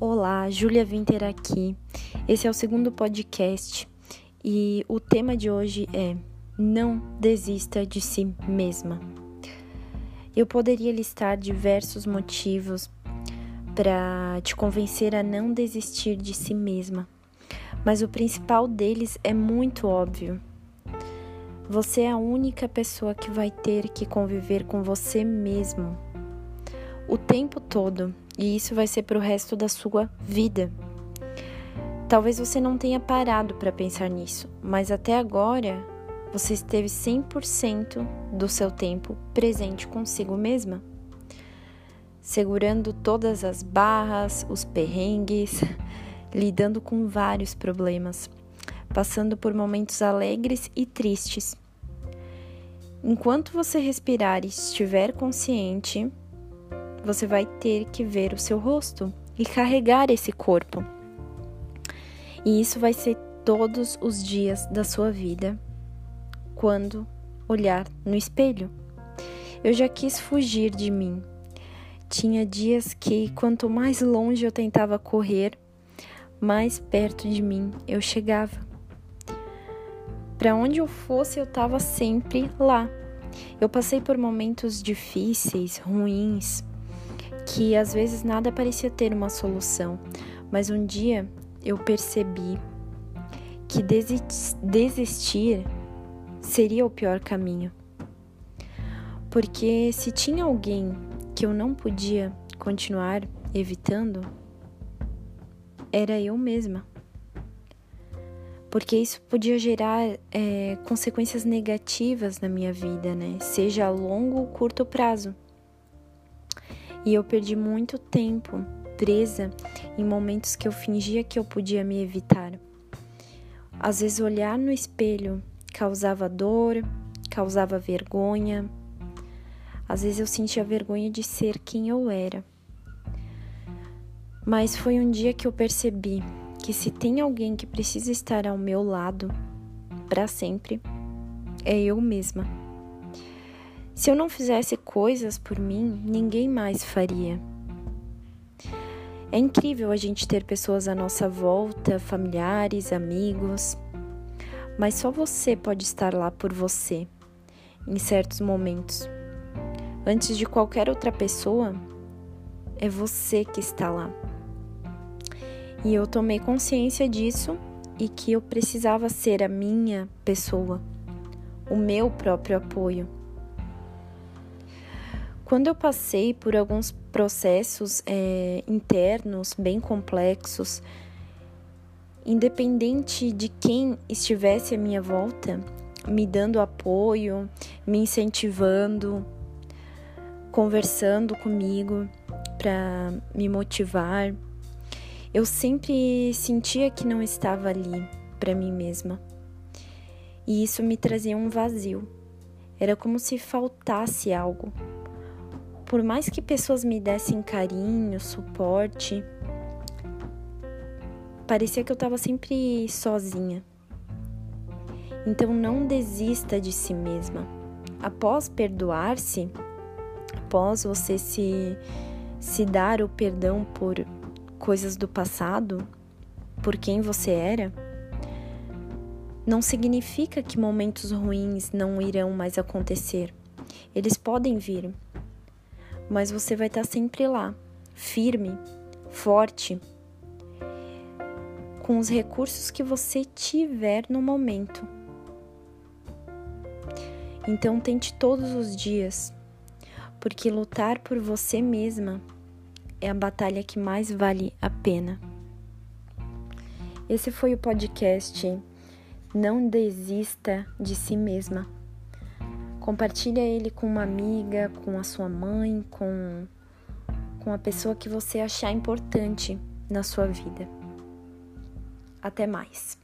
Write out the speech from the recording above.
Olá, Júlia Winter aqui. Esse é o segundo podcast e o tema de hoje é Não desista de si mesma. Eu poderia listar diversos motivos para te convencer a não desistir de si mesma, mas o principal deles é muito óbvio. Você é a única pessoa que vai ter que conviver com você mesmo o tempo todo e isso vai ser para o resto da sua vida. Talvez você não tenha parado para pensar nisso, mas até agora você esteve 100% do seu tempo presente consigo mesma, segurando todas as barras, os perrengues, lidando com vários problemas, passando por momentos alegres e tristes. Enquanto você respirar e estiver consciente, você vai ter que ver o seu rosto e carregar esse corpo. E isso vai ser todos os dias da sua vida quando olhar no espelho. Eu já quis fugir de mim. Tinha dias que, quanto mais longe eu tentava correr, mais perto de mim eu chegava. Para onde eu fosse, eu estava sempre lá. Eu passei por momentos difíceis, ruins, que às vezes nada parecia ter uma solução, mas um dia eu percebi que desistir seria o pior caminho. Porque se tinha alguém que eu não podia continuar evitando, era eu mesma. Porque isso podia gerar é, consequências negativas na minha vida, né? Seja a longo ou curto prazo. E eu perdi muito tempo presa em momentos que eu fingia que eu podia me evitar. Às vezes, olhar no espelho causava dor, causava vergonha. Às vezes, eu sentia vergonha de ser quem eu era. Mas foi um dia que eu percebi que se tem alguém que precisa estar ao meu lado para sempre, é eu mesma. Se eu não fizesse coisas por mim, ninguém mais faria. É incrível a gente ter pessoas à nossa volta, familiares, amigos, mas só você pode estar lá por você em certos momentos. Antes de qualquer outra pessoa, é você que está lá. E eu tomei consciência disso e que eu precisava ser a minha pessoa, o meu próprio apoio. Quando eu passei por alguns processos é, internos bem complexos, independente de quem estivesse à minha volta, me dando apoio, me incentivando, conversando comigo para me motivar, eu sempre sentia que não estava ali para mim mesma. E isso me trazia um vazio. Era como se faltasse algo por mais que pessoas me dessem carinho, suporte, parecia que eu estava sempre sozinha. Então não desista de si mesma. Após perdoar-se, após você se, se dar o perdão por coisas do passado, por quem você era, não significa que momentos ruins não irão mais acontecer. Eles podem vir, mas você vai estar sempre lá, firme, forte, com os recursos que você tiver no momento. Então tente todos os dias, porque lutar por você mesma é a batalha que mais vale a pena. Esse foi o podcast Não Desista de Si Mesma. Compartilha ele com uma amiga, com a sua mãe, com, com a pessoa que você achar importante na sua vida. Até mais.